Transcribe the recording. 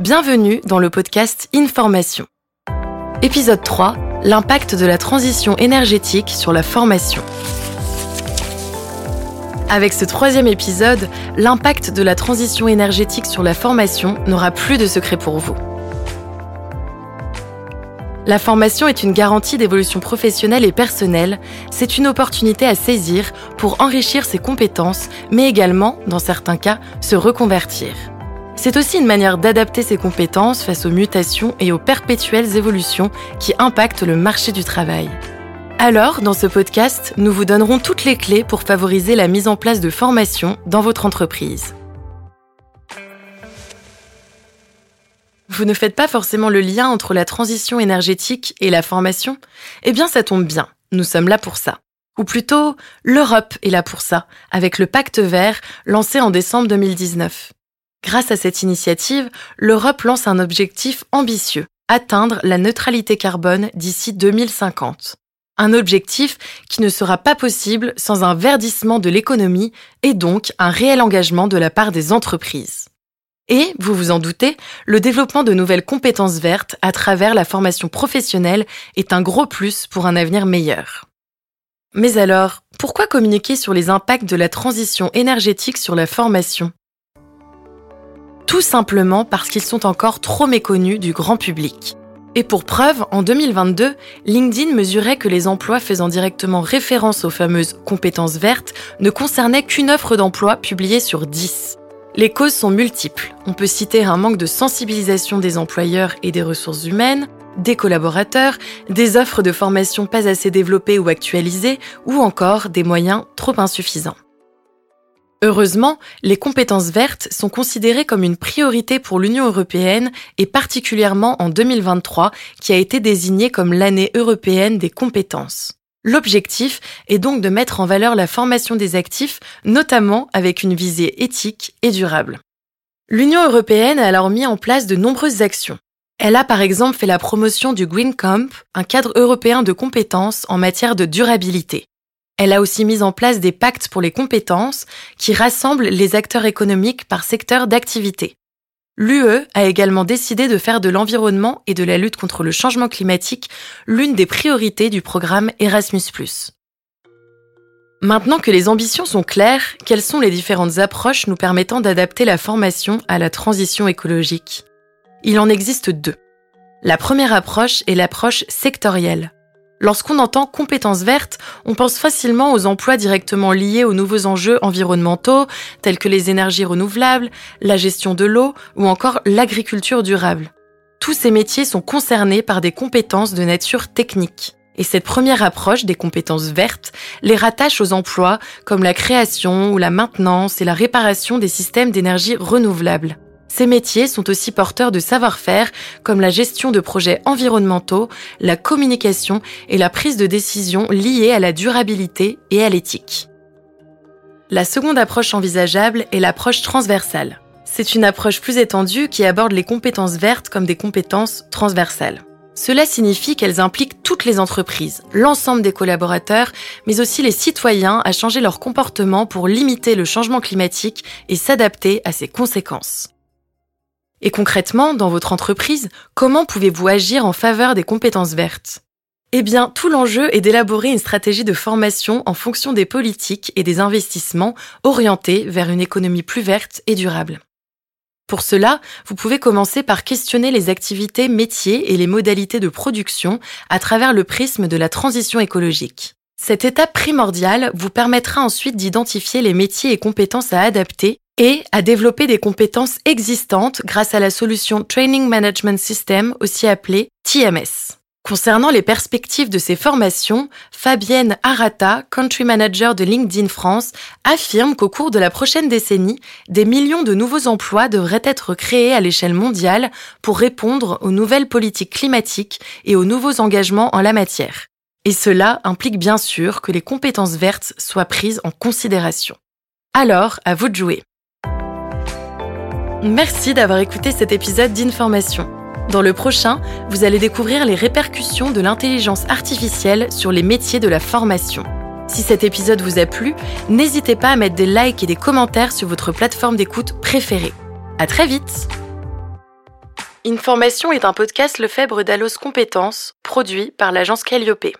Bienvenue dans le podcast Information. Épisode 3, l'impact de la transition énergétique sur la formation. Avec ce troisième épisode, l'impact de la transition énergétique sur la formation n'aura plus de secret pour vous. La formation est une garantie d'évolution professionnelle et personnelle. C'est une opportunité à saisir pour enrichir ses compétences, mais également, dans certains cas, se reconvertir. C'est aussi une manière d'adapter ses compétences face aux mutations et aux perpétuelles évolutions qui impactent le marché du travail. Alors, dans ce podcast, nous vous donnerons toutes les clés pour favoriser la mise en place de formations dans votre entreprise. Vous ne faites pas forcément le lien entre la transition énergétique et la formation Eh bien, ça tombe bien, nous sommes là pour ça. Ou plutôt, l'Europe est là pour ça, avec le pacte vert lancé en décembre 2019. Grâce à cette initiative, l'Europe lance un objectif ambitieux, atteindre la neutralité carbone d'ici 2050. Un objectif qui ne sera pas possible sans un verdissement de l'économie et donc un réel engagement de la part des entreprises. Et, vous vous en doutez, le développement de nouvelles compétences vertes à travers la formation professionnelle est un gros plus pour un avenir meilleur. Mais alors, pourquoi communiquer sur les impacts de la transition énergétique sur la formation? Tout simplement parce qu'ils sont encore trop méconnus du grand public. Et pour preuve, en 2022, LinkedIn mesurait que les emplois faisant directement référence aux fameuses compétences vertes ne concernaient qu'une offre d'emploi publiée sur 10. Les causes sont multiples. On peut citer un manque de sensibilisation des employeurs et des ressources humaines, des collaborateurs, des offres de formation pas assez développées ou actualisées, ou encore des moyens trop insuffisants. Heureusement, les compétences vertes sont considérées comme une priorité pour l'Union européenne et particulièrement en 2023 qui a été désignée comme l'année européenne des compétences. L'objectif est donc de mettre en valeur la formation des actifs, notamment avec une visée éthique et durable. L'Union européenne a alors mis en place de nombreuses actions. Elle a par exemple fait la promotion du Green Camp, un cadre européen de compétences en matière de durabilité. Elle a aussi mis en place des pactes pour les compétences qui rassemblent les acteurs économiques par secteur d'activité. L'UE a également décidé de faire de l'environnement et de la lutte contre le changement climatique l'une des priorités du programme Erasmus ⁇ Maintenant que les ambitions sont claires, quelles sont les différentes approches nous permettant d'adapter la formation à la transition écologique? Il en existe deux. La première approche est l'approche sectorielle. Lorsqu'on entend compétences vertes, on pense facilement aux emplois directement liés aux nouveaux enjeux environnementaux, tels que les énergies renouvelables, la gestion de l'eau ou encore l'agriculture durable. Tous ces métiers sont concernés par des compétences de nature technique. Et cette première approche des compétences vertes les rattache aux emplois comme la création ou la maintenance et la réparation des systèmes d'énergie renouvelables. Ces métiers sont aussi porteurs de savoir-faire comme la gestion de projets environnementaux, la communication et la prise de décision liées à la durabilité et à l'éthique. La seconde approche envisageable est l'approche transversale. C'est une approche plus étendue qui aborde les compétences vertes comme des compétences transversales. Cela signifie qu'elles impliquent toutes les entreprises, l'ensemble des collaborateurs, mais aussi les citoyens à changer leur comportement pour limiter le changement climatique et s'adapter à ses conséquences. Et concrètement, dans votre entreprise, comment pouvez-vous agir en faveur des compétences vertes? Eh bien, tout l'enjeu est d'élaborer une stratégie de formation en fonction des politiques et des investissements orientés vers une économie plus verte et durable. Pour cela, vous pouvez commencer par questionner les activités, métiers et les modalités de production à travers le prisme de la transition écologique. Cette étape primordiale vous permettra ensuite d'identifier les métiers et compétences à adapter et à développer des compétences existantes grâce à la solution Training Management System, aussi appelée TMS. Concernant les perspectives de ces formations, Fabienne Arata, Country Manager de LinkedIn France, affirme qu'au cours de la prochaine décennie, des millions de nouveaux emplois devraient être créés à l'échelle mondiale pour répondre aux nouvelles politiques climatiques et aux nouveaux engagements en la matière. Et cela implique bien sûr que les compétences vertes soient prises en considération. Alors, à vous de jouer. Merci d'avoir écouté cet épisode d'Information. Dans le prochain, vous allez découvrir les répercussions de l'intelligence artificielle sur les métiers de la formation. Si cet épisode vous a plu, n'hésitez pas à mettre des likes et des commentaires sur votre plateforme d'écoute préférée. À très vite Information est un podcast Lefebvre d'Allos Compétences, produit par l'agence Calliope.